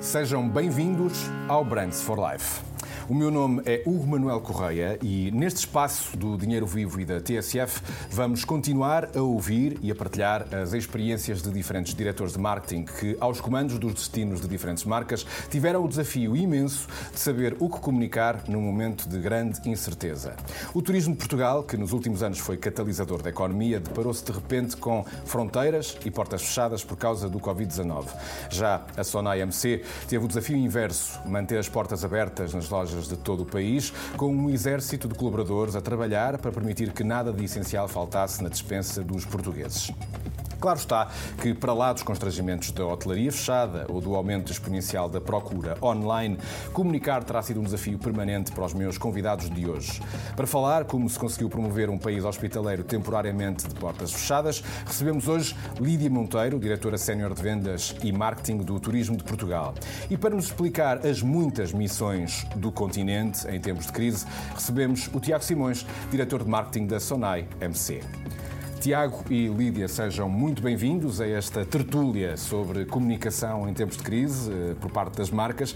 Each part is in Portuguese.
Sejam bem-vindos ao Brands for Life. O meu nome é Hugo Manuel Correia e neste espaço do Dinheiro Vivo e da TSF vamos continuar a ouvir e a partilhar as experiências de diferentes diretores de marketing que, aos comandos dos destinos de diferentes marcas, tiveram o desafio imenso de saber o que comunicar num momento de grande incerteza. O turismo de Portugal, que nos últimos anos foi catalisador da economia, deparou-se de repente com fronteiras e portas fechadas por causa do Covid-19. Já a Sonai MC teve o desafio inverso, manter as portas abertas nas lojas lojas de todo o país, com um exército de colaboradores a trabalhar para permitir que nada de essencial faltasse na dispensa dos portugueses. Claro está que, para lá dos constrangimentos da hotelaria fechada ou do aumento exponencial da procura online, comunicar terá sido um desafio permanente para os meus convidados de hoje. Para falar como se conseguiu promover um país hospitaleiro temporariamente de portas fechadas, recebemos hoje Lídia Monteiro, diretora sénior de vendas e marketing do Turismo de Portugal. E para nos explicar as muitas missões do continente em tempos de crise, recebemos o Tiago Simões, diretor de marketing da Sonai MC. Tiago e Lídia, sejam muito bem-vindos a esta tertúlia sobre comunicação em tempos de crise eh, por parte das marcas.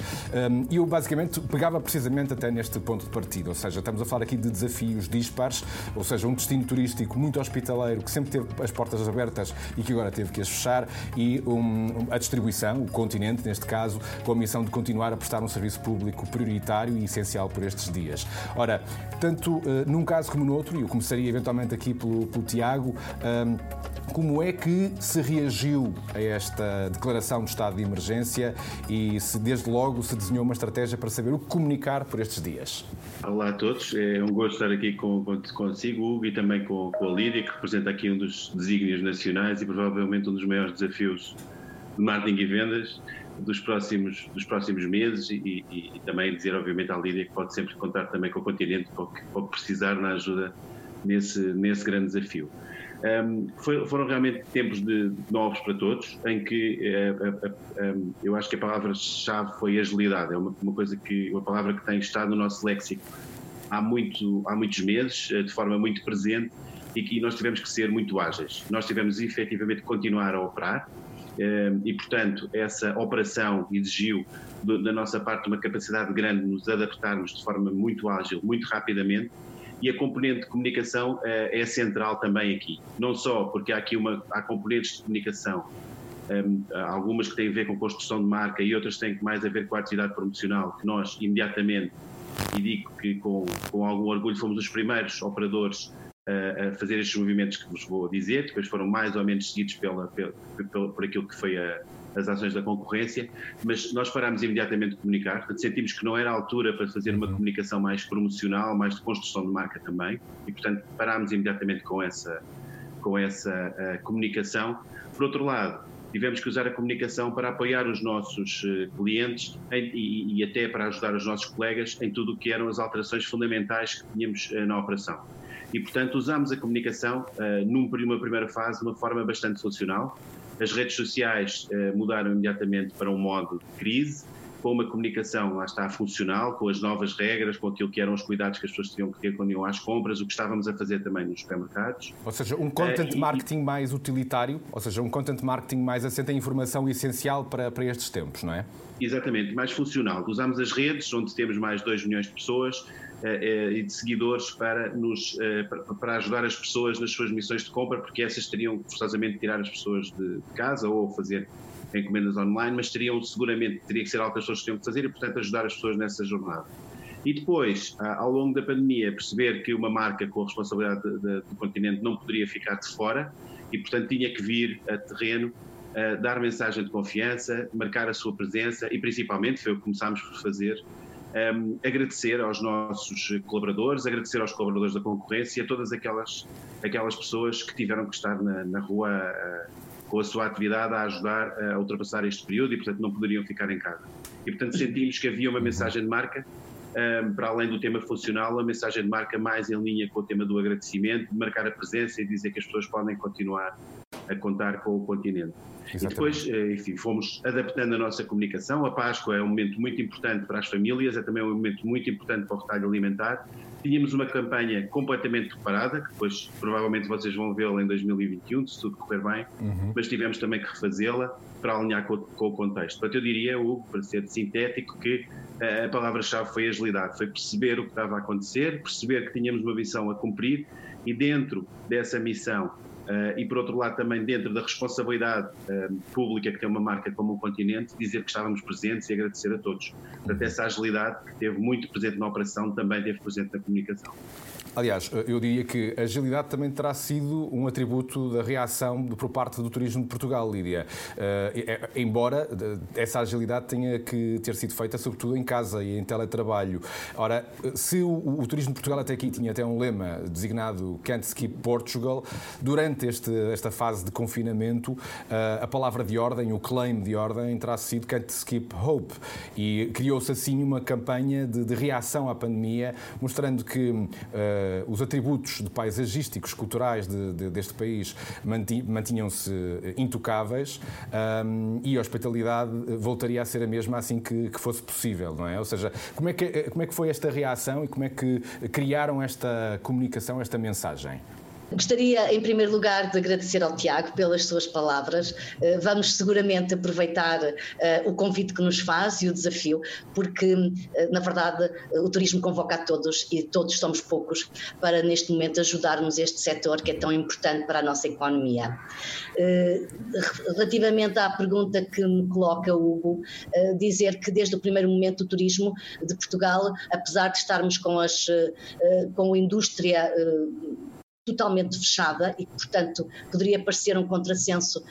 E eu, basicamente, pegava precisamente até neste ponto de partida, ou seja, estamos a falar aqui de desafios dispares, ou seja, um destino turístico muito hospitaleiro que sempre teve as portas abertas e que agora teve que as fechar, e um, a distribuição, o continente, neste caso, com a missão de continuar a prestar um serviço público prioritário e essencial por estes dias. Ora, tanto uh, num caso como no outro, e eu começaria eventualmente aqui pelo, pelo Tiago, como é que se reagiu a esta declaração de estado de emergência e se desde logo se desenhou uma estratégia para saber o que comunicar por estes dias? Olá a todos, é um gosto estar aqui com, consigo, Hugo, e também com, com a Lídia, que representa aqui um dos desígnios nacionais e provavelmente um dos maiores desafios de marketing e vendas dos próximos, dos próximos meses e, e, e, também dizer, obviamente, à Lídia que pode sempre contar também com o continente para o que, precisar na ajuda nesse, nesse grande desafio. Um, foi, foram realmente tempos de, de, novos para todos, em que uh, eu acho que a palavra-chave foi agilidade. É uma, uma, coisa que, uma palavra que tem estado no nosso léxico há, muito, há muitos meses, eh, de forma muito presente, e que nós tivemos que ser muito ágeis. Nós tivemos efetivamente que continuar a operar, e, portanto, essa operação exigiu da nossa parte uma capacidade grande de nos adaptarmos de forma muito ágil, muito rapidamente, e a componente de comunicação uh, é central também aqui. Não só porque há aqui uma, há componentes de comunicação, um, ehm, algumas que têm a ver com construção de marca e outras têm mais a ver com a atividade promocional, que nós imediatamente, e digo que com, com algum orgulho fomos os primeiros operadores uh, a fazer estes movimentos que vos vou dizer, depois foram mais ou menos seguidos pela, pela por aquilo que foi a as ações da concorrência, mas nós parámos imediatamente de comunicar, sentimos que não era a altura para fazer uma uhum. comunicação mais promocional, mais de construção de marca também, e portanto parámos imediatamente com essa, com essa uh, comunicação. Por outro lado, tivemos que usar a comunicação para apoiar os nossos uh, clientes em, e, e, até para ajudar os nossos colegas em tudo o que eram as alterações fundamentais que tínhamos uh, na operação. E, portanto, usámos a comunicação uh, numa primeira fase de uma forma bastante funcional, as redes sociais uh, mudaram imediatamente para um modo de crise, com uma comunicação, lá está, funcional, com as novas regras, com aquilo que eram os cuidados que as pessoas tinham que ter quando iam às compras, o que estávamos a fazer também nos supermercados. Ou seja, um content uh, marketing e... mais utilitário, ou seja, um content marketing mais assente em informação essencial para, para estes tempos, não é? Exatamente, mais funcional. Usamos as redes, onde temos mais de 2 milhões de pessoas, eh, eh, e de seguidores para, nos, eh, para ajudar as pessoas nas suas missões de compra, porque essas teriam forçosamente tirar as pessoas de casa ou fazer encomendas online, mas teriam seguramente, teria que ser algo que as pessoas tinham que fazer e, portanto, ajudar as pessoas nessa jornada. E depois, ao longo da pandemia, perceber que uma marca com a responsabilidade de, de, do continente não poderia ficar de fora e, portanto, tinha que vir a terreno, dar mensagem de confiança, marcar a sua presença e, principalmente, foi o que começámos por fazer, um, agradecer aos nossos colaboradores, agradecer aos colaboradores da concorrência, a todas aquelas, aquelas pessoas que tiveram que estar na, na rua uh, com a sua atividade a ajudar a ultrapassar este período e, portanto, não poderiam ficar em casa. E, portanto, sentimos que havia uma mensagem de marca, um, para além do tema funcional, a mensagem de marca mais em linha com o tema do agradecimento, de marcar a presença e dizer que as pessoas podem continuar a contar com o continente. Exatamente. E depois, eh, enfim, fomos adaptando a nossa comunicação. A Páscoa é um momento muito importante para as famílias, é também um momento muito importante para o retalho alimentar. Tínhamos uma campanha completamente preparada, que depois provavelmente vocês vão vê-la em 2021, se tudo correr bem, uhum. mas tivemos também que refazê-la para alinhar com, com, o contexto. Portanto, eu diria, Hugo, para ser sintético, que eh, a palavra-chave foi agilidade, foi perceber o que estava a acontecer, perceber que tínhamos uma missão a cumprir e dentro dessa missão Uh, e por outro lado também dentro da responsabilidade uh, pública que tem uma marca como o Continente, dizer que estávamos presentes e agradecer a todos. Portanto, essa agilidade que teve muito presente na operação também teve presente na comunicação. Aliás, eu diria que a agilidade também terá sido um atributo da reação por parte do turismo de Portugal, Lídia. Uh, embora essa agilidade tenha que ter sido feita sobretudo em casa e em teletrabalho. Ora, se o, o turismo de Portugal até aqui tinha até um lema designado Can't Skip Portugal, durante este, esta fase de confinamento, uh, a palavra de ordem, o claim de ordem, terá sido Can't Skip Hope. E criou-se assim uma campanha de, de, reação à pandemia, mostrando que uh, os atributos de paisagísticos, culturais de, de, deste país mantinham-se intocáveis um, e a hospitalidade voltaria a ser a mesma assim que, que, fosse possível, não é? Ou seja, como é, que, como é que foi esta reação e como é que criaram esta comunicação, esta mensagem? Gostaria, em primeiro lugar, de agradecer ao Tiago pelas suas palavras. Eh, vamos seguramente aproveitar eh, o convite que nos faz e o desafio, porque, eh, na verdade, o turismo convoca a todos e todos somos poucos para, neste momento, ajudarmos este setor que é tão importante para a nossa economia. Relativamente à pergunta que me coloca o Hugo, dizer que desde o primeiro momento o turismo de Portugal, apesar de estarmos com, as, com a indústria totalmente fechada e, portanto, poderia parecer um contrassenso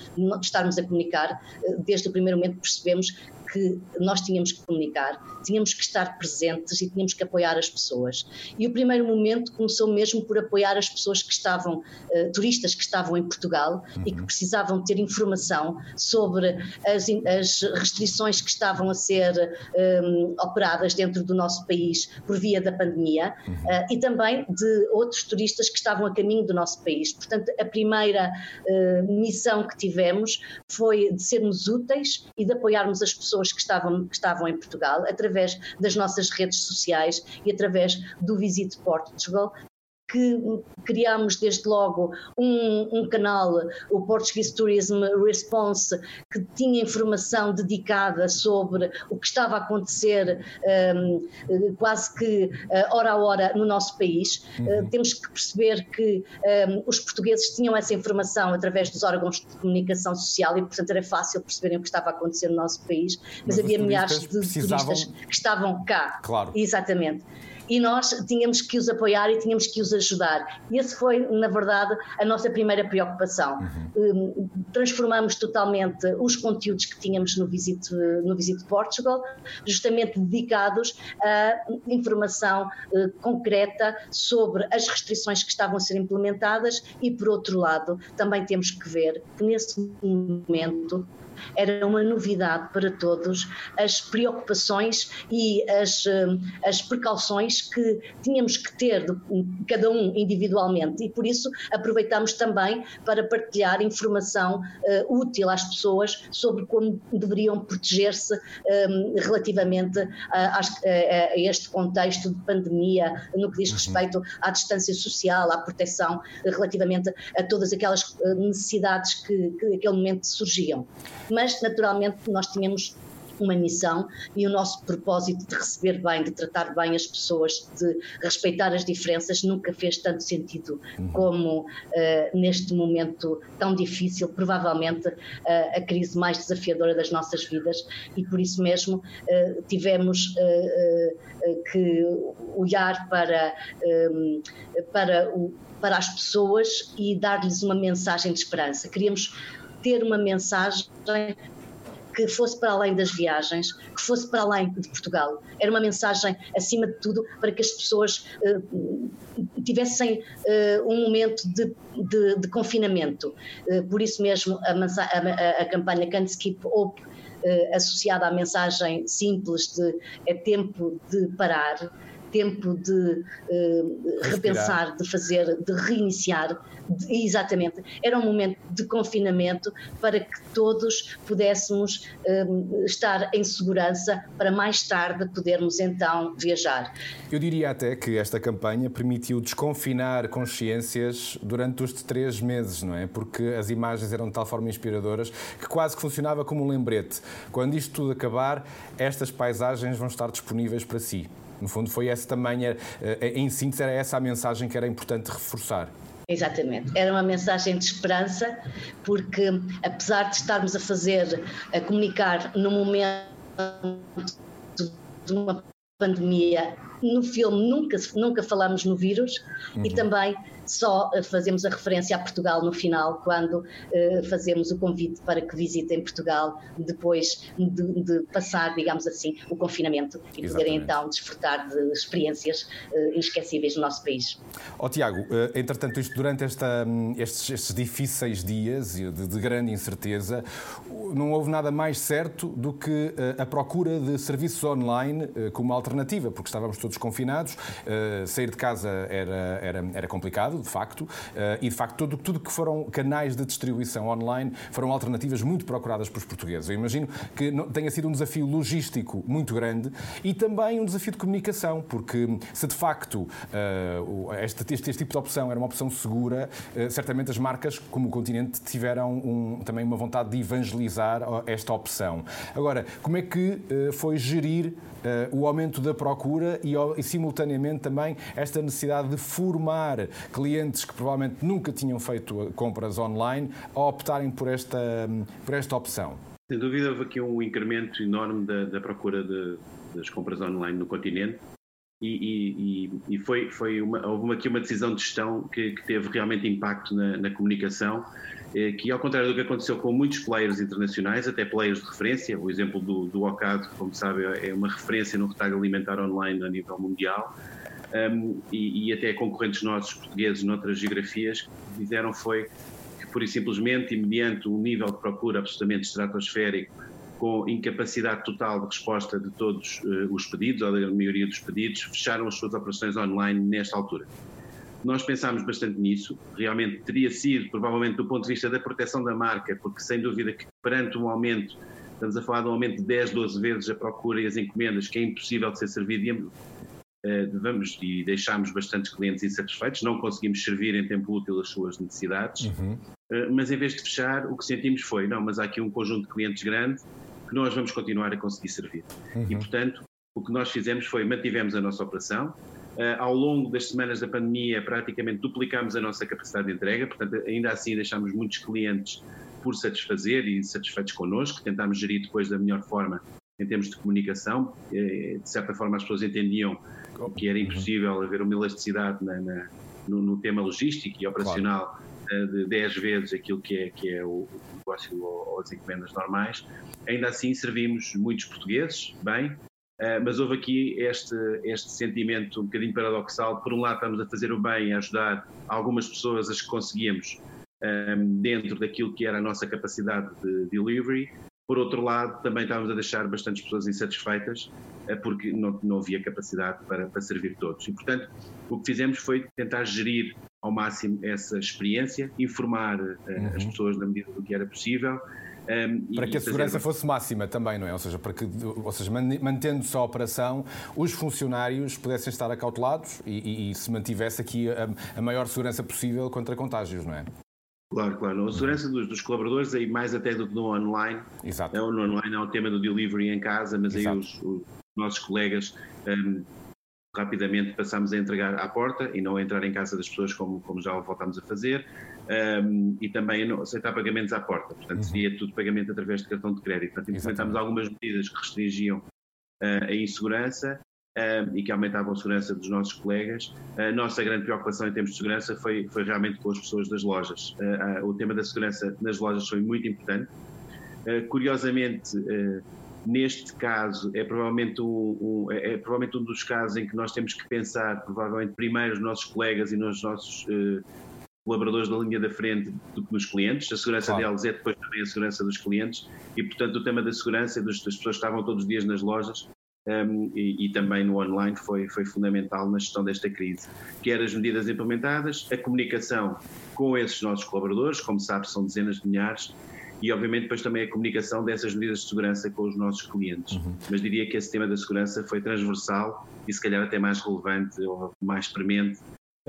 estarmos a comunicar. Eh, desde o primeiro momento percebemos que nós tínhamos que comunicar, tínhamos que estar presentes e tínhamos que apoiar as pessoas. E o primeiro momento começou mesmo por apoiar as pessoas que estavam, uh, turistas que estavam em Portugal uhum. e que uhum. precisavam ter informação sobre as, as restrições que estavam a ser um, operadas dentro do nosso país por via da pandemia uhum. uh, e também de outros turistas que estavam a caminho do nosso país. Portanto, a primeira uh, missão que tivemos foi de sermos úteis e de apoiarmos as pessoas pessoas que estavam, que estavam em Portugal, através das nossas redes sociais e através do Visit Portugal, que criámos desde logo um, um, canal, o Portuguese Tourism Response, que tinha informação dedicada sobre o que estava a acontecer um, quase que uh, hora a hora no nosso país. Uhum. Uh, temos que perceber que um, os portugueses tinham essa informação através dos órgãos de comunicação social e, portanto, era fácil perceberem o que estava a acontecer no nosso país, mas, mas havia milhares de turistas que estavam cá. Claro. Exatamente e nós tínhamos que os apoiar e tínhamos que os ajudar. E esse foi, na verdade, a nossa primeira preocupação. Uhum. Hum, transformamos totalmente os conteúdos que tínhamos no Visit, no Visit Portugal, justamente dedicados a informação uh, concreta sobre as restrições que estavam a ser implementadas e, por outro lado, também temos que ver que nesse momento era uma novidade para todos as preocupações e as, hum, as precauções que tínhamos que ter, de, cada um individualmente, e por isso aproveitamos também para partilhar informação uh, útil às pessoas sobre como deveriam proteger-se um, relativamente a, a, a, este contexto de pandemia, no que diz uhum. respeito à distância social, à proteção, relativamente a todas aquelas necessidades que, que naquele momento surgiam mas naturalmente nós tínhamos uma missão e o nosso propósito de receber bem, de tratar bem as pessoas, de respeitar as diferenças, nunca fez tanto sentido uhum. como uh, neste momento tão difícil, provavelmente uh, a crise mais desafiadora das nossas vidas, e por isso mesmo uh, tivemos que olhar para, um, para, o, para as pessoas e dar-lhes uma mensagem de esperança. Queríamos ter uma mensagem que fosse para além das viagens, que fosse para além de Portugal. Era uma mensagem, acima de tudo, para que as pessoas uh, tivessem uh, um momento de, de, de confinamento. Uh, por isso mesmo, a, a, a campanha Can't Skip Hope, associada à mensagem simples de é tempo de parar, tempo de uh, repensar, de fazer, de reiniciar, de, exatamente. Era um momento de confinamento para que todos pudéssemos um, estar em segurança para mais tarde podermos então viajar. Eu diria até que esta campanha permitiu desconfinar consciências durante os três meses, não é? Porque as imagens eram de tal forma inspiradoras que quase que funcionava como um lembrete. Quando isto tudo acabar, estas paisagens vão estar disponíveis para si. No fundo, foi essa também, eh, em síntese, era essa a mensagem que era importante reforçar. Exatamente. Era uma mensagem de esperança, porque apesar de estarmos a fazer, a comunicar no momento de uma pandemia, no filme nunca, nunca falamos no vírus uhum. e também só eh, fazemos a referência a Portugal no final, quando uh, fazemos o convite para que visitem Portugal depois de, de passar, digamos assim, o confinamento e Exatamente. poderem então desfrutar de experiências uh, inesquecíveis no nosso país. Ó oh, Tiago, entretanto, isto durante esta, hum, estes, estes, difíceis dias de, de, grande incerteza, não houve nada mais certo do que a procura de serviços online como alternativa, porque estávamos todos confinados, sair de casa era, era, era complicado, de facto, eh, e de facto tudo, tudo que foram canais de distribuição online foram alternativas muito procuradas pelos portugueses. Eu imagino que tenha sido um desafio logístico muito grande e também um desafio de comunicação, porque se de facto eh, este, este, este tipo de opção era uma opção segura, eh, certamente as marcas, como o continente, tiveram um, também uma vontade de evangelizar esta opção. Agora, como é que foi gerir o aumento da procura e, e, simultaneamente, também esta necessidade de formar clientes que provavelmente nunca tinham feito compras online a optarem por esta, por esta opção? Sem dúvida, houve aqui um incremento enorme da, da procura de, das compras online no continente. E, e, e foi, foi uma, houve aqui uma decisão de gestão que, que teve realmente impacto na, na comunicação é que, ao contrário do que aconteceu com muitos players internacionais, até players de referência, o exemplo do, do Ocado, como sabe, é uma referência no retalho alimentar online a nível mundial, um, e, e, até concorrentes nossos portugueses noutras geografias, fizeram foi que, pura e simplesmente, e mediante um nível de procura absolutamente estratosférico, com incapacidade total de resposta de todos uh, os pedidos, ou da maioria dos pedidos, fecharam as suas operações online nesta altura. Nós pensámos bastante nisso, realmente teria sido, provavelmente, do ponto de vista da proteção da marca, porque sem dúvida que perante um aumento, estamos a falar de um aumento de 10, 12 vezes a procura e as encomendas, que é impossível de ser servido, vamos, e deixámos bastantes clientes insatisfeitos, não conseguimos servir em tempo útil as suas necessidades, uhum. uh, mas em vez de fechar, o que sentimos foi, não, mas há aqui um conjunto de clientes grande que nós vamos continuar a conseguir servir. Uhum. E, portanto, o que nós fizemos foi mantivemos a nossa operação, Uh, ao longo das semanas da pandemia, praticamente duplicámos a nossa capacidade de entrega, portanto, ainda assim deixámos muitos clientes por satisfazer e satisfeitos connosco, tentámos gerir depois da melhor forma em termos de comunicação. Uh, de certa forma, as pessoas entendiam que era impossível haver uma elasticidade na, na, no, no, tema logístico e operacional claro. uh, de 10 vezes aquilo que é, que é o, negócio ou, as encomendas normais. Ainda assim, servimos muitos portugueses, bem, Uh, mas houve aqui este, este sentimento um bocadinho paradoxal. Por um lado, estamos a fazer o bem, a ajudar algumas pessoas as que conseguíamos dentro daquilo que era a nossa capacidade de delivery. Por outro lado, também estávamos a deixar bastantes pessoas insatisfeitas uh, porque não, não havia capacidade para, para servir todos. E, portanto, o que fizemos foi tentar gerir ao máximo essa experiência, informar uh, uhum. as pessoas na medida do que era possível um, para que a segurança fosse máxima também, não é? Ou seja, para que, ou seja mantendo-se a operação, os funcionários pudessem estar acautelados e, e, e se mantivesse aqui a, a, maior segurança possível contra contágios, não é? Claro, claro. A segurança dos, dos colaboradores, aí mais até do que no online. Exato. É, no online é o tema do delivery em casa, mas Exato. aí os, os nossos colegas um, rapidamente passámos a entregar à porta e não a entrar em casa das pessoas como, como já voltámos a fazer um, e também não aceitar pagamentos à porta. Portanto, uhum. seria tudo pagamento através de cartão de crédito. Portanto, implementámos algumas medidas que restringiam uh, a insegurança um, e que aumentavam a segurança dos nossos colegas. A nossa grande preocupação em termos de segurança foi, foi realmente com as pessoas das lojas. Uh, uh, o tema da segurança nas lojas foi muito importante. curiosamente, neste caso é provavelmente um, um, é, é provavelmente um dos casos em que nós temos que pensar provavelmente primeiro nos nossos colegas e nos nossos uh, colaboradores da linha da frente do que nos clientes. A segurança claro. deles é depois também a segurança dos clientes e, portanto, o tema da segurança das, das pessoas que estavam todos os dias nas lojas um, e, e, também no online foi, foi fundamental na gestão desta crise. Quer as medidas implementadas, a comunicação com esses nossos colaboradores, como sabe, são dezenas de milhares, e obviamente depois também a comunicação dessas medidas de segurança com os nossos clientes. Uhum. Mas diria que esse tema da segurança foi transversal e se calhar até mais relevante ou mais premente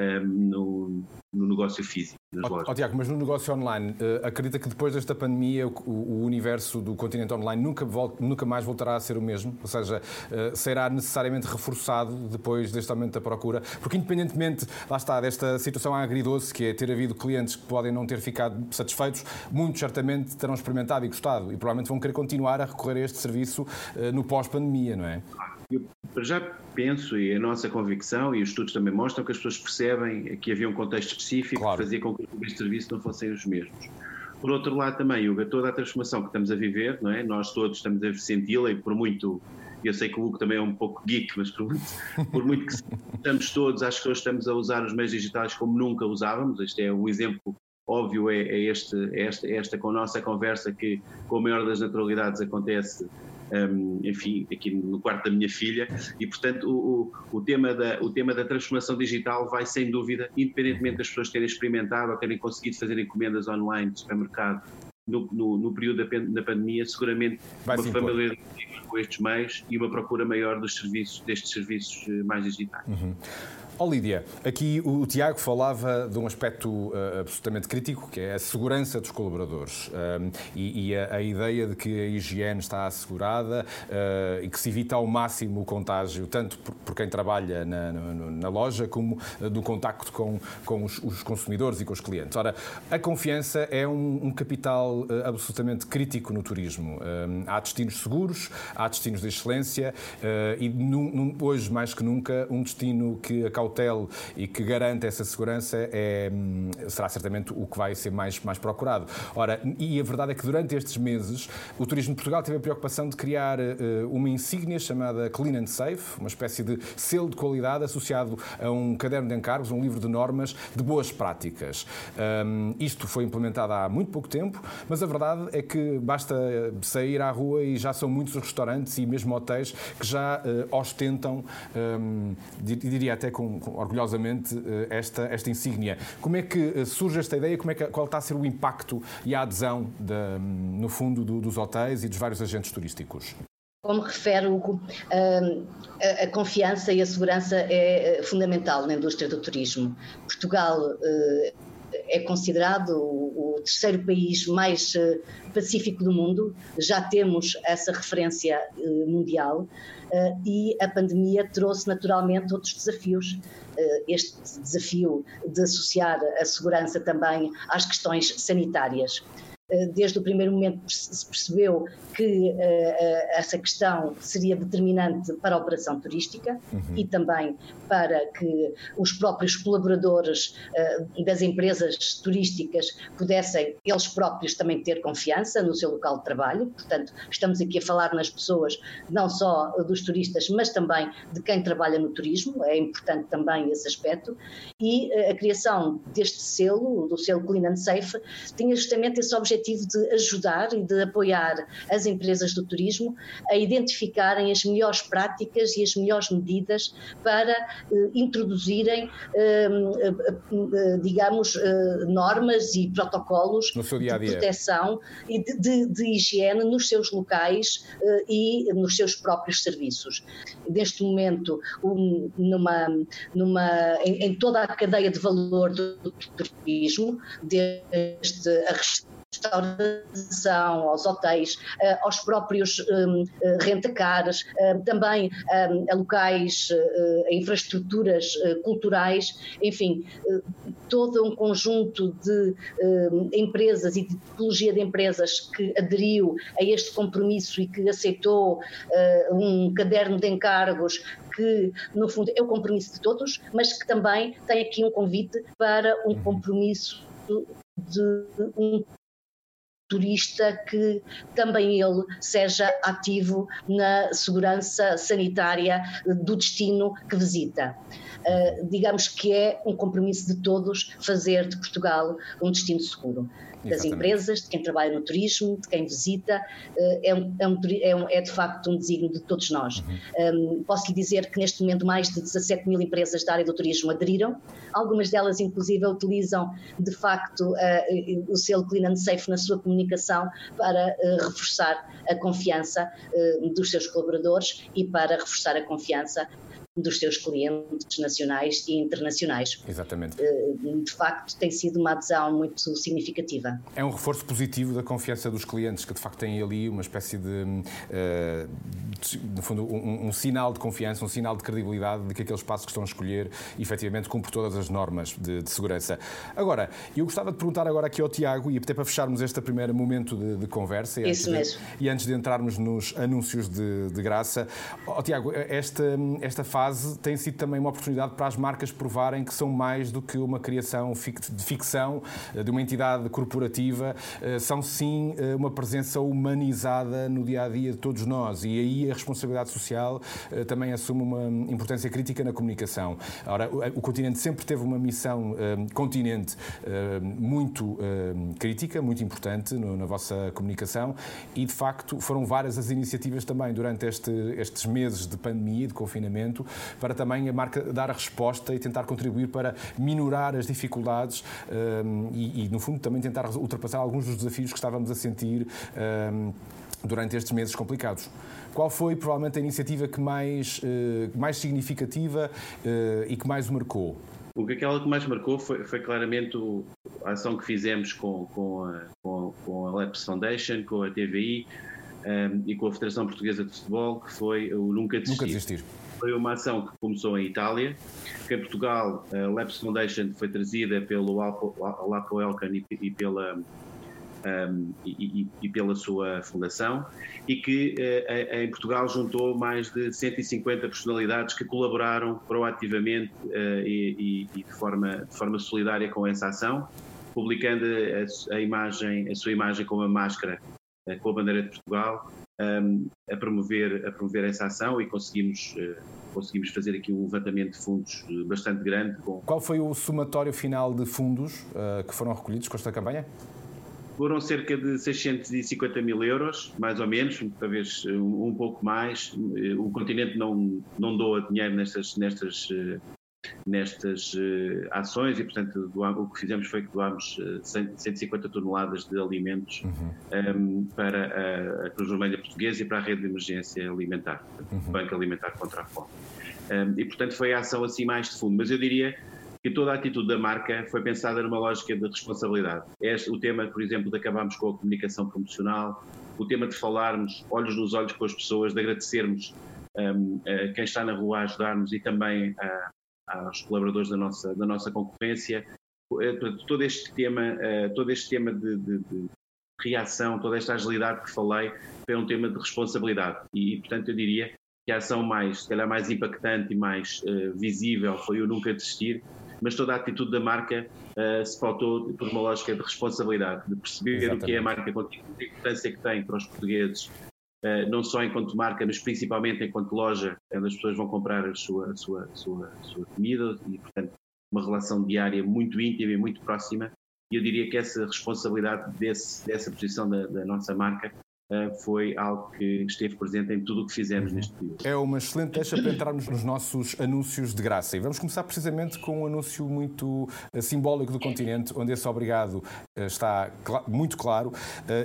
um, no, no negócio físico, lojas. Oh, Tiago, mas no negócio online, uh, acredita que depois desta pandemia o, o, universo do continente online nunca, volta, nunca mais voltará a ser o mesmo? Ou seja, uh, será necessariamente reforçado depois deste aumento da procura? Porque independentemente, lá está, desta situação agridoce, que é ter havido clientes que podem não ter ficado satisfeitos, muitos certamente terão experimentado e gostado e provavelmente vão querer continuar a recorrer a este serviço uh, no pós-pandemia, não é? Eu já penso, e a nossa convicção, e os estudos também mostram, que as pessoas percebem que havia um contexto específico claro. que fazia com que os serviços não fossem os mesmos. Por outro lado, também, Hugo, toda a transformação que estamos a viver, não é? nós todos estamos a senti-la, e por muito. Eu sei que o Hugo também é um pouco geek, mas por muito, por muito que estamos todos, acho que hoje estamos a usar os meios digitais como nunca usávamos. Este é um exemplo óbvio, é, é, este, é esta, é esta com a nossa conversa que, com a maior das naturalidades, acontece um, enfim, aqui no quarto da minha filha, e portanto o, o, o, tema da, o tema da transformação digital vai sem dúvida, independentemente das pessoas terem experimentado ou terem conseguido fazer encomendas online de supermercado no, no, no período da, da, pandemia, seguramente vai uma família com estes meios e uma procura maior dos serviços, destes serviços eh, mais digitais. Uhum. Oh, Lídia, aqui o Tiago falava de um aspecto uh, absolutamente crítico, que é a segurança dos colaboradores uh, e, e a, a, ideia de que a higiene está assegurada uh, e que se evita ao máximo o contágio, tanto por, por quem trabalha na, na, na loja, como do contacto com, com os, os, consumidores e com os clientes. Ora, a confiança é um, um capital absolutamente crítico no turismo. há destinos seguros, há destinos de excelência e num, num, hoje, mais que nunca, um destino que acauta cautele e que garante essa segurança é, hum, será certamente o que vai ser mais, mais procurado. Ora, e a verdade é que durante estes meses o Turismo de Portugal teve a preocupação de criar uh, uma insígnia chamada Clean and Safe, uma espécie de selo de qualidade associado a um caderno de encargos, um livro de normas de boas práticas. Um, isto foi implementado há muito pouco tempo, mas a verdade é que basta sair à rua e já são muitos os restaurantes e mesmo hotéis que já uh, ostentam, um, diria até com, orgulhosamente eh, esta, esta insígnia. Como é que eh, surge esta ideia? Como é que, qual está a ser o impacto e a adesão, de, no fundo, do, dos hotéis e dos vários agentes turísticos? Como refere Hugo, hum, a confiança e a segurança é eh, fundamental na indústria do turismo. Portugal é considerado terceiro país mais pacífico do mundo, já temos essa referência mundial uh, e a pandemia trouxe naturalmente outros desafios. Este desafio de associar a segurança também às questões sanitárias. Eh, desde o primeiro momento se percebeu que uh, essa questão seria determinante para a operação turística uhum. e também para que os próprios colaboradores das empresas turísticas pudessem eles próprios também ter confiança no seu local de trabalho. Portanto, estamos aqui a falar nas pessoas, não só dos turistas, mas também de quem trabalha no turismo, é importante também esse aspecto. E a criação deste selo, do selo Clean and Safe, tinha justamente esse objetivo objetivo de ajudar e de apoiar as empresas do turismo a identificarem as melhores práticas e as melhores medidas para eh, introduzirem, eh, eh, digamos, eh, normas e protocolos -dia -dia. de proteção e de, de, de, higiene nos seus locais eh, e nos seus próprios serviços. Neste momento, um, numa, numa, em, em, toda a cadeia de valor do, do turismo, desde a restauração, aos hotéis, eh, aos próprios um, eh, rentacares, eh, também um, a locais, a infraestruturas culturais, enfim, todo um conjunto de um, empresas e de tipologia de empresas que aderiu a este compromisso e que aceitou um caderno de encargos que, no fundo, é o compromisso de todos, mas que também tem aqui um convite para um uhum. compromisso de um turista que também ele seja ativo na segurança sanitária do destino que visita. Uh, digamos que é um compromisso de todos fazer de Portugal um destino seguro. das empresas, de quem trabalha no turismo, de quem visita, é, um, é, um, é, um, é de facto um desígnio de todos nós. Uhum. Um, posso lhe dizer que neste momento mais de 17 mil empresas da área do turismo aderiram, algumas delas inclusive utilizam de facto uh, o selo Clean and Safe na sua comunicação para uh, reforçar a confiança uh, dos seus colaboradores e para reforçar a confiança dos seus clientes nacionais e internacionais. Exatamente. Eh, de facto, tem sido uma adesão muito significativa. É um reforço positivo da confiança dos clientes, que de facto têm ali uma espécie de, de no fundo, um, um, sinal de confiança, um sinal de credibilidade de que aquele espaço que estão a escolher, efetivamente, cumpre todas as normas de, de segurança. Agora, eu gostava de perguntar agora aqui ao Tiago, e até para fecharmos este primeiro momento de, de conversa, e Isso mesmo. De, e antes de entrarmos nos anúncios de, de graça, oh, Tiago, esta, esta fase fase tem sido também uma oportunidade para as marcas provarem que são mais do que uma criação de ficção eh, de uma entidade corporativa, eh, são sim eh, uma presença humanizada no dia a dia de todos nós. E aí a responsabilidade social também assume uma importância crítica na comunicação. Ora, o continente sempre teve uma missão continente muito crítica, muito importante na vossa comunicação. E de facto foram várias as iniciativas também durante este, estes meses de pandemia e de confinamento para também a marca dar a resposta e tentar contribuir para minorar as dificuldades um, e, e, no fundo, também tentar ultrapassar alguns dos desafios que estávamos a sentir um, durante estes meses complicados. Qual foi provavelmente a iniciativa que mais, uh, mais significativa uh, e que mais o marcou? O que aquela que mais marcou foi, foi claramente o, a ação que fizemos com, com, a, com, com a Leps Foundation, com a TVI um, e com a Federação Portuguesa de Futebol, que foi o Nunca Desistir. Nunca desistir foi uma ação que começou em Itália, que em Portugal a Labs Foundation foi trazida pelo Lapo Elkan e, pela um, e, e, pela sua fundação e que uh, em Portugal juntou mais de 150 personalidades que colaboraram proativamente uh, e, e, de, forma, de forma solidária com essa ação, publicando a, a imagem, a sua imagem com a máscara uh, com a bandeira de Portugal um, a, promover, a promover essa ação e conseguimos, uh, conseguimos fazer aqui um levantamento de fundos eh, bastante grande. Com... Qual foi o somatório final de fundos uh, que foram recolhidos com esta campanha? Foram cerca de 650 mil euros, mais ou menos, talvez um, um pouco mais. O continente não, não doa dinheiro nestas, nestas nestas uh, ações e, portanto, o que fizemos foi que doámos uh, 150 toneladas de alimentos uhum. um, ehm, para a, a Cruz Vermelha Portuguesa e para a Rede de Emergência Alimentar, uhum. o Banco Alimentar contra a Fome. Um, ehm, e, portanto, foi a ação assim mais de fundo. Mas eu diria que toda a atitude da marca foi pensada numa lógica de responsabilidade. Este, o tema, por exemplo, de acabarmos com a comunicação promocional, o tema de falarmos olhos nos olhos com as pessoas, de agradecermos um, ehm, quem está na rua a ajudar-nos e também a, aos colaboradores da nossa, da nossa concorrência. Eh, todo este tema, eh, todo este tema de, de, de reação, toda esta agilidade que falei, foi um tema de responsabilidade. E, portanto, eu diria que a ação mais, se calhar mais impactante e mais uh, visível foi o nunca desistir, mas toda a atitude da marca uh, se pautou por uma lógica de responsabilidade, de perceber Exatamente. o que é a marca, a importância que tem para os portugueses, não só enquanto marca, mas principalmente enquanto loja, onde as pessoas vão comprar a sua, a sua, a sua, a sua comida e, portanto, uma relação diária muito íntima e muito próxima. E eu diria que essa responsabilidade desse, dessa posição da, da nossa marca eh, foi algo que esteve presente em tudo o que fizemos neste período. É uma excelente deixa para entrarmos nos nossos anúncios de graça. E vamos começar precisamente com um anúncio muito eh, simbólico do continente, onde esse obrigado eh, está muito claro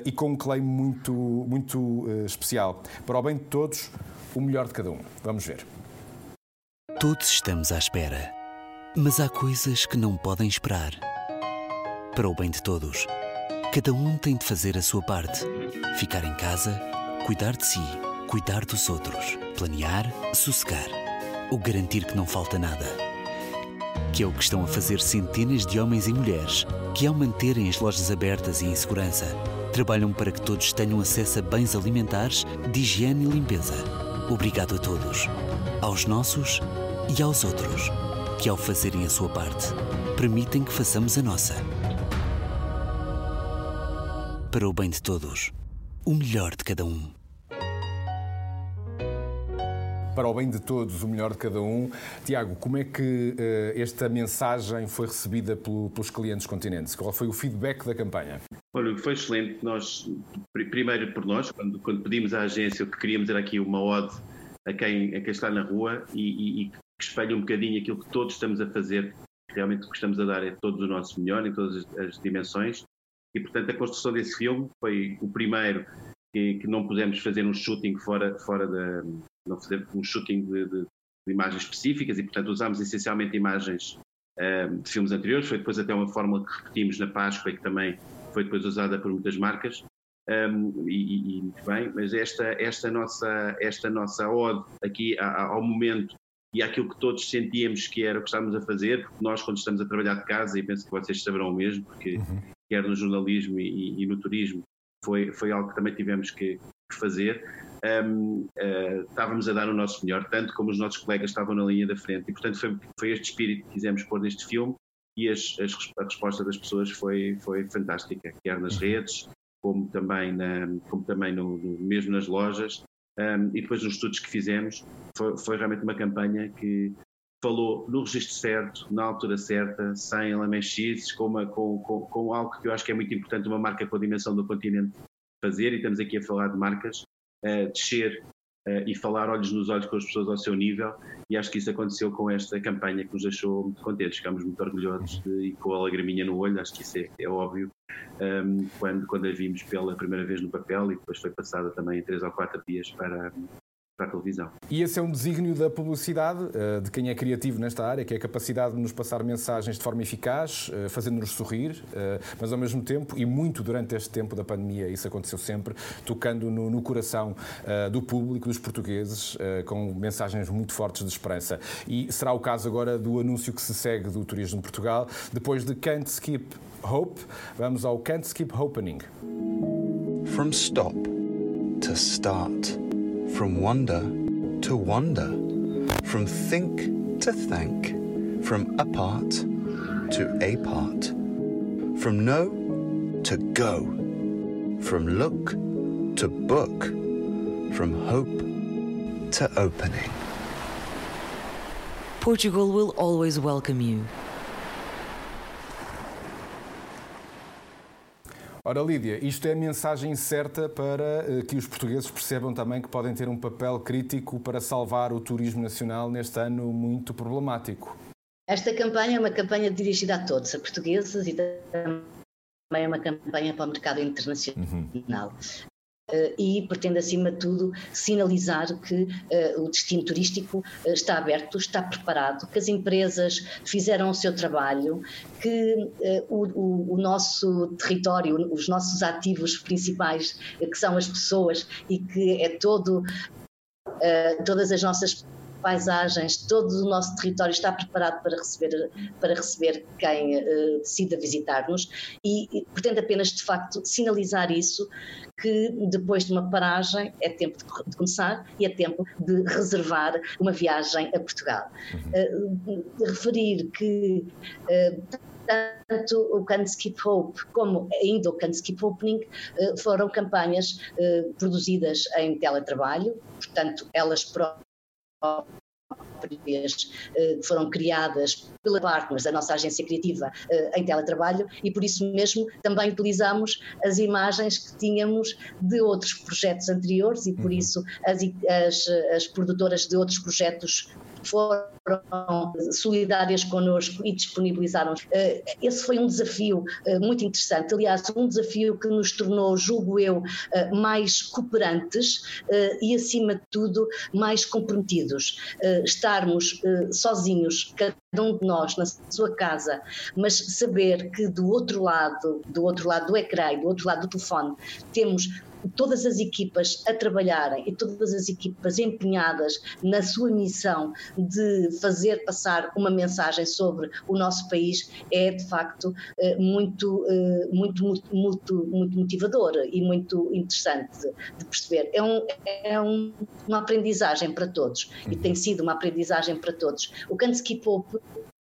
e com um claim muito, muito especial. Para o bem de todos, o melhor de cada um. Vamos ver. Todos estamos à espera, mas há coisas que não podem esperar. Para o bem de todos Cada um tem de fazer a sua parte. Ficar em casa, cuidar de si, cuidar dos outros, planear, sossegar ou garantir que não falta nada. Que é o que estão a fazer centenas de homens e mulheres que, ao manterem as lojas abertas e em segurança, trabalham para que todos tenham acesso a bens alimentares, de higiene e limpeza. Obrigado a todos, aos nossos e aos outros, que, ao fazerem a sua parte, permitem que façamos a nossa para o bem de todos. O melhor de cada um. Para o bem de todos, o melhor de cada um. Tiago, como é que uh, esta mensagem foi recebida pelo, pelos clientes continentes? Qual foi o feedback da campanha? Olha, foi excelente. Nós, primeiro por nós, quando, quando pedimos à agência o que queríamos era aqui uma ode a quem, a quem está na rua e, e, e que espelha um bocadinho aquilo que todos estamos a fazer. Realmente o que estamos a dar é todo o nosso melhor em todas as, as dimensões. E, portanto, a construção desse filme foi o primeiro que, que não pudemos fazer um shooting fora, fora da. não fazer um shooting de, de, de imagens específicas e, portanto, usámos essencialmente imagens uh, de filmes anteriores. Foi depois até uma fórmula que repetimos na Páscoa e que também foi depois usada por muitas marcas. Um, e, e, muito bem, mas esta, esta, nossa, esta nossa ode aqui ao momento e àquilo que todos sentíamos que era o que estávamos a fazer, porque nós, quando estamos a trabalhar de casa, e penso que vocês saberão mesmo, porque uhum. Quer no jornalismo e, e, no turismo, foi, foi algo que também tivemos que, que fazer. Um, uh, estávamos a dar o nosso melhor, tanto como os nossos colegas estavam na linha da frente, e portanto foi, foi este espírito que quisemos pôr neste filme e as, as, a resposta das pessoas foi, foi fantástica, quer nas redes, como também, na, como também no, no, mesmo nas lojas. Um, e depois nos estudos que fizemos, foi, foi, realmente uma campanha que falou no registro certo, na altura certa, sem lamechices, com, com, com, com algo que eu acho que é muito importante, uma marca com a dimensão do continente fazer, e estamos aqui a falar de marcas, uh, descer uh, e falar olhos nos olhos com as pessoas ao seu nível. E acho que isso aconteceu com esta campanha que nos deixou muito contentes, ficámos muito orgulhosos de, e com a lagriminha no olho, acho que isso é, é óbvio, um, ehm, quando, quando a vimos pela primeira vez no papel e depois foi passada também em três ou quatro dias para, para a televisão. E esse é um desígnio da publicidade, eh, de quem é criativo nesta área, que é a capacidade de nos passar mensagens de forma eficaz, eh, fazendo-nos sorrir, eh, mas ao mesmo tempo, e muito durante este tempo da pandemia, isso aconteceu sempre, tocando no, no coração do público, dos portugueses, com mensagens muito fortes de esperança. E será o caso agora do anúncio que se segue do Turismo de Portugal, depois de Can't Skip Hope, vamos ao Can't Skip Opening. From stop to start. From wonder to wonder, from think to thank, from apart to a part, from no to go, from look to book, from hope to opening. Portugal will always welcome you. Ora, Lídia, isto é a mensagem certa para eh, que os portugueses percebam também que podem ter um papel crítico para salvar o turismo nacional neste ano muito problemático. Esta campanha é uma campanha dirigida a todos, a portugueses e também é uma campanha para o mercado internacional. Uhum. Uh, e pretende, acima de tudo, sinalizar que uh, o destino turístico uh, está aberto, está preparado, que as empresas fizeram o seu trabalho, que o, o, nosso território, os nossos ativos principais, que são as pessoas e que é todo. todas as nossas paisagens, todo o nosso território está preparado para receber, para receber quem uh, decida visitar-nos e, e pretende apenas, de facto, sinalizar isso, que depois de uma paragem é tempo de, de começar e é tempo de reservar uma viagem a Portugal. Uh, referir que uh, tanto o Can't Skip Hope como ainda o Can't Skip Opening foram campanhas produzidas em teletrabalho, portanto, elas próprias próprias eh, que foram criadas pela Partners, da nossa agência criativa, eh, em teletrabalho, e por isso mesmo também utilizamos as imagens que tínhamos de outros projetos anteriores e por uhum. isso as, as, as produtoras de outros projetos foram solidárias connosco e disponibilizaram. Eh, esse foi um desafio eh, muito interessante, aliás, um desafio que nos tornou, julgo eu, mais cooperantes e, acima de tudo, mais comprometidos. Estarmos sozinhos, cada um de nós na sua casa, mas saber que do outro lado, do outro lado do ecrã, do outro lado do telefone, temos todas as equipas a trabalharem e todas as equipas empenhadas na sua missão de fazer passar uma mensagem sobre o nosso país é de facto eh, muito, eh, muito, muito, muito motivador e muito interessante de perceber. É, um, é um, uma aprendizagem para todos e tem sido uma aprendizagem para todos. O Can't Skip Up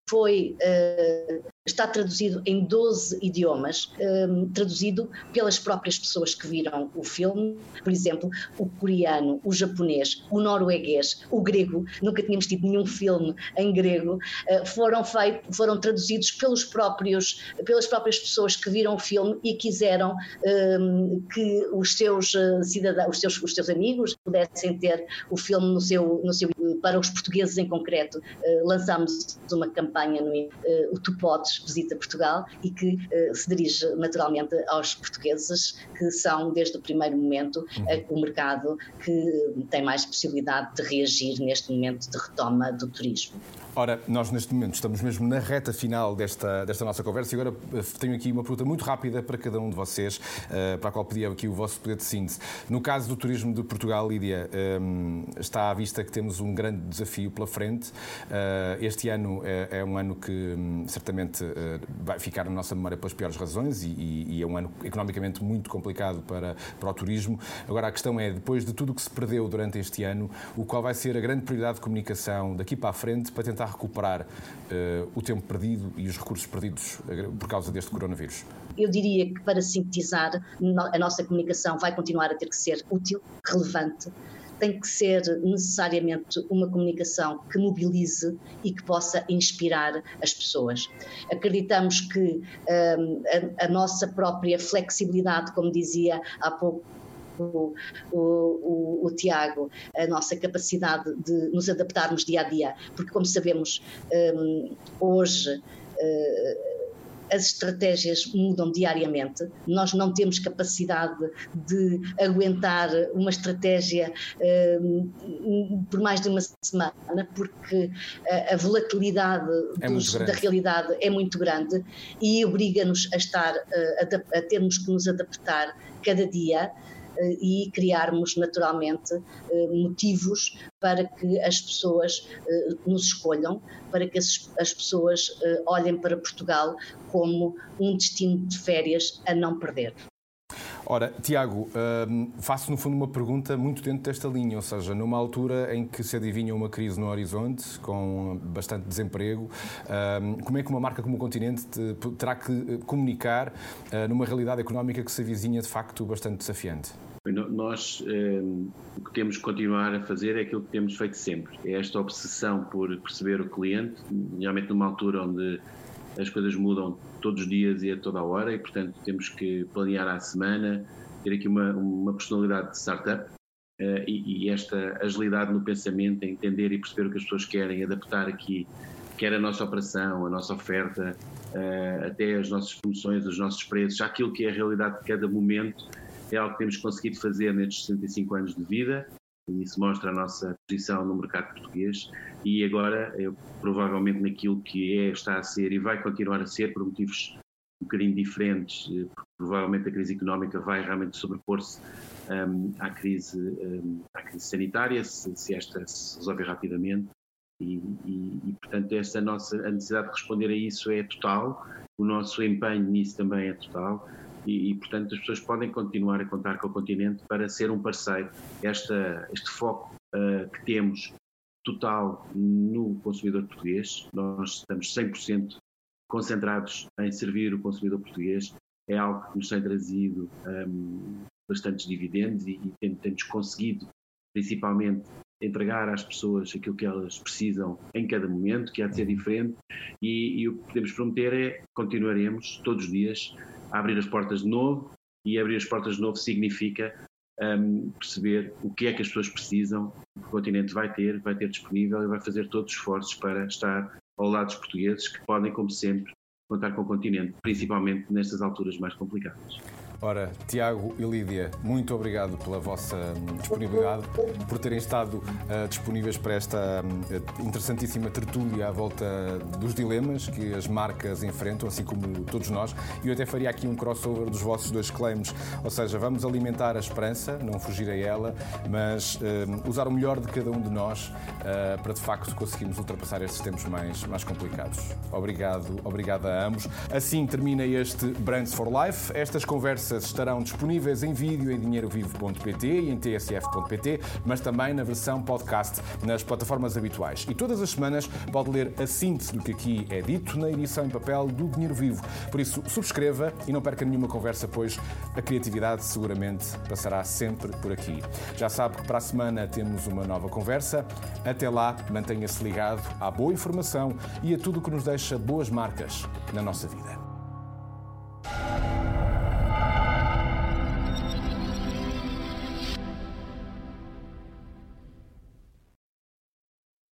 foi uh, está traduzido em 12 idiomas, um, traduzido pelas próprias pessoas que viram o filme. Por exemplo, o coreano, o japonês, o norueguês, o grego. Nunca tínhamos tido nenhum filme em grego. Uh, foram, feitos, foram traduzidos pelos próprios, pelas próprias pessoas que viram o filme e quiseram um, que os seus uh, cidadãos, os seus, os seus amigos pudessem ter o filme no seu, no seu para os portugueses em concreto. Uh, lançámos uma campanha no O Tu Podes visita Portugal e que uh, se dirige naturalmente aos portugueses, que são, desde o primeiro momento, uh, o mercado que tem mais possibilidade de reagir neste momento de retoma do turismo. Ora, nós neste momento estamos mesmo na reta final desta, desta nossa conversa e agora eh, tenho aqui uma pergunta muito rápida para cada um de vocês, uh, para a qual pedia aqui o vosso poder de síntese. No caso do turismo de Portugal, Lídia, um, está à vista que temos um grande desafio pela frente. Uh, este ano é, é, um ano que um, certamente vai ficar na nossa memória pelas piores razões e, e, e, é um ano economicamente muito complicado para, para o turismo. Agora, a questão é, depois de tudo o que se perdeu durante este ano, o qual vai ser a grande prioridade de comunicação daqui para a frente para tentar recuperar uh, o tempo perdido e os recursos perdidos por causa deste coronavírus? Eu diria que, para sintetizar, a nossa comunicação vai continuar a ter que ser útil, relevante, tem que ser necessariamente uma comunicação que mobilize e que possa inspirar as pessoas. Acreditamos que um, a, a, nossa própria flexibilidade, como dizia há pouco. O, o, o, Tiago, a nossa capacidade de nos adaptarmos dia a dia, porque, como sabemos, um, hoje uh, as estratégias mudam diariamente, nós não temos capacidade de aguentar uma estratégia uh, por mais de uma semana, porque a, a volatilidade é dos, da realidade é muito grande e obriga-nos a estar, uh, a, a termos que nos adaptar cada dia eh, e criarmos naturalmente eh, motivos para que as pessoas eh, nos escolham, para que as, pessoas olhem para Portugal como um destino de férias a não perder. Ora, Tiago, hum, faço no fundo uma pergunta muito dentro desta linha, ou seja, numa altura em que se adivinha uma crise no horizonte, com bastante desemprego, hum, como é que uma marca como o Continente terá que comunicar numa realidade económica que se avizinha de facto bastante desafiante? Nós um, o que temos que continuar a fazer é aquilo que temos feito sempre, é esta obsessão por perceber o cliente, realmente numa altura onde as coisas mudam todos os dias e a toda a hora e, portanto, temos que planear à semana, ter aqui uma, uma personalidade de startup uh, e, e, esta agilidade no pensamento, entender e perceber o que as pessoas querem, adaptar aqui, quer a nossa operação, a nossa oferta, uh, até as nossas promoções, os nossos preços, aquilo que é a realidade de cada momento é algo que temos conseguido fazer nestes 65 anos de vida e isso mostra a nossa posição no mercado português. E agora, eu, provavelmente naquilo que é, está a ser e vai continuar a ser por motivos um bocadinho diferentes, eh, provavelmente a crise económica vai realmente sobrepor-se um, à, crise, um, à crise sanitária, se, se, esta se resolver rapidamente. E, e, e, portanto essa nossa a necessidade de responder a isso é total, o nosso empenho nisso também é total e, e, portanto as pessoas podem continuar a contar com o continente para ser um parceiro. Esta, este foco uh, que temos total no consumidor português, nós estamos 100% concentrados em servir o consumidor português, é algo que nos tem trazido um, bastantes dividendos e, e temos conseguido, principalmente, entregar às pessoas aquilo que elas precisam em cada momento, que há de ser diferente, e, e o que podemos prometer é continuaremos todos os dias abrir as portas de novo e abrir as portas de novo significa um, perceber o que é que as pessoas precisam, o que o continente vai ter, vai ter disponível e vai fazer todos os esforços para estar ao lado dos portugueses que podem, como sempre, contar com o continente, principalmente nestas alturas mais complicadas. Ora, Tiago e Lídia, muito obrigado pela vossa hum, disponibilidade, por terem estado uh, disponíveis para esta uh, interessantíssima tertúlia à volta dos dilemas que as marcas enfrentam, assim como todos nós. E eu até faria aqui um crossover dos vossos dois claims, ou seja, vamos alimentar a esperança, não fugir a ela, mas uh, usar o melhor de cada um de nós para de facto conseguirmos ultrapassar estes tempos mais, mais complicados. Obrigado, obrigado a ambos. Assim termina este Brands for Life. Estas conversas estarão disponíveis em vídeo em dinheirovivo.pt e em tsf.pt, mas também na versão podcast nas plataformas habituais. E todas as semanas pode ler a síntese do que aqui é dito na edição em papel do Dinheiro Vivo. Por isso, subscreva e não perca nenhuma conversa, pois a criatividade seguramente passará sempre por aqui. Já sabe que para a semana temos uma nova conversa. Até lá, mantenha-se ligado à boa informação e a tudo o que nos deixa boas marcas na nossa vida.